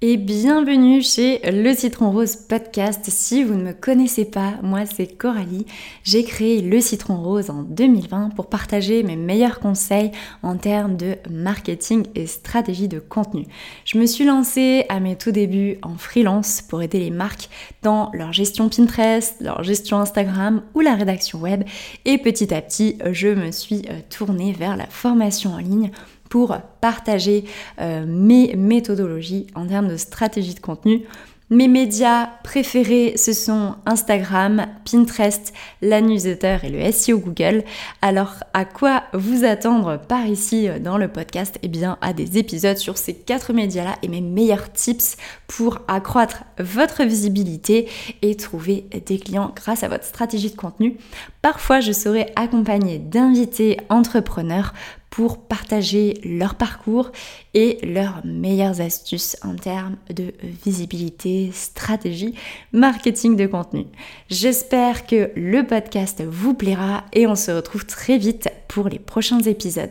et bienvenue chez Le Citron Rose Podcast. Si vous ne me connaissez pas, moi c'est Coralie. J'ai créé Le Citron Rose en 2020 pour partager mes meilleurs conseils en termes de marketing et stratégie de contenu. Je me suis lancée à mes tout débuts en freelance pour aider les marques dans leur gestion Pinterest, leur gestion Instagram ou la rédaction web et petit à petit je me suis euh, tournée vers la formation en ligne pour partager euh, mes méthodologies en termes de stratégie de contenu. Mes médias préférés, ce sont Instagram, Pinterest, la newsletter et le SEO Google. Alors, à quoi vous attendre par ici euh, dans le podcast? Eh bien, à des épisodes sur ces quatre médias-là et mes meilleurs tips pour accroître votre visibilité et trouver des clients grâce à votre stratégie de contenu. Parfois, je serai accompagnée d'invités entrepreneurs pour partager leur parcours et leurs meilleures astuces en termes de visibilité, stratégie, marketing de contenu. J'espère que le podcast vous plaira et on se retrouve très vite pour les prochains épisodes.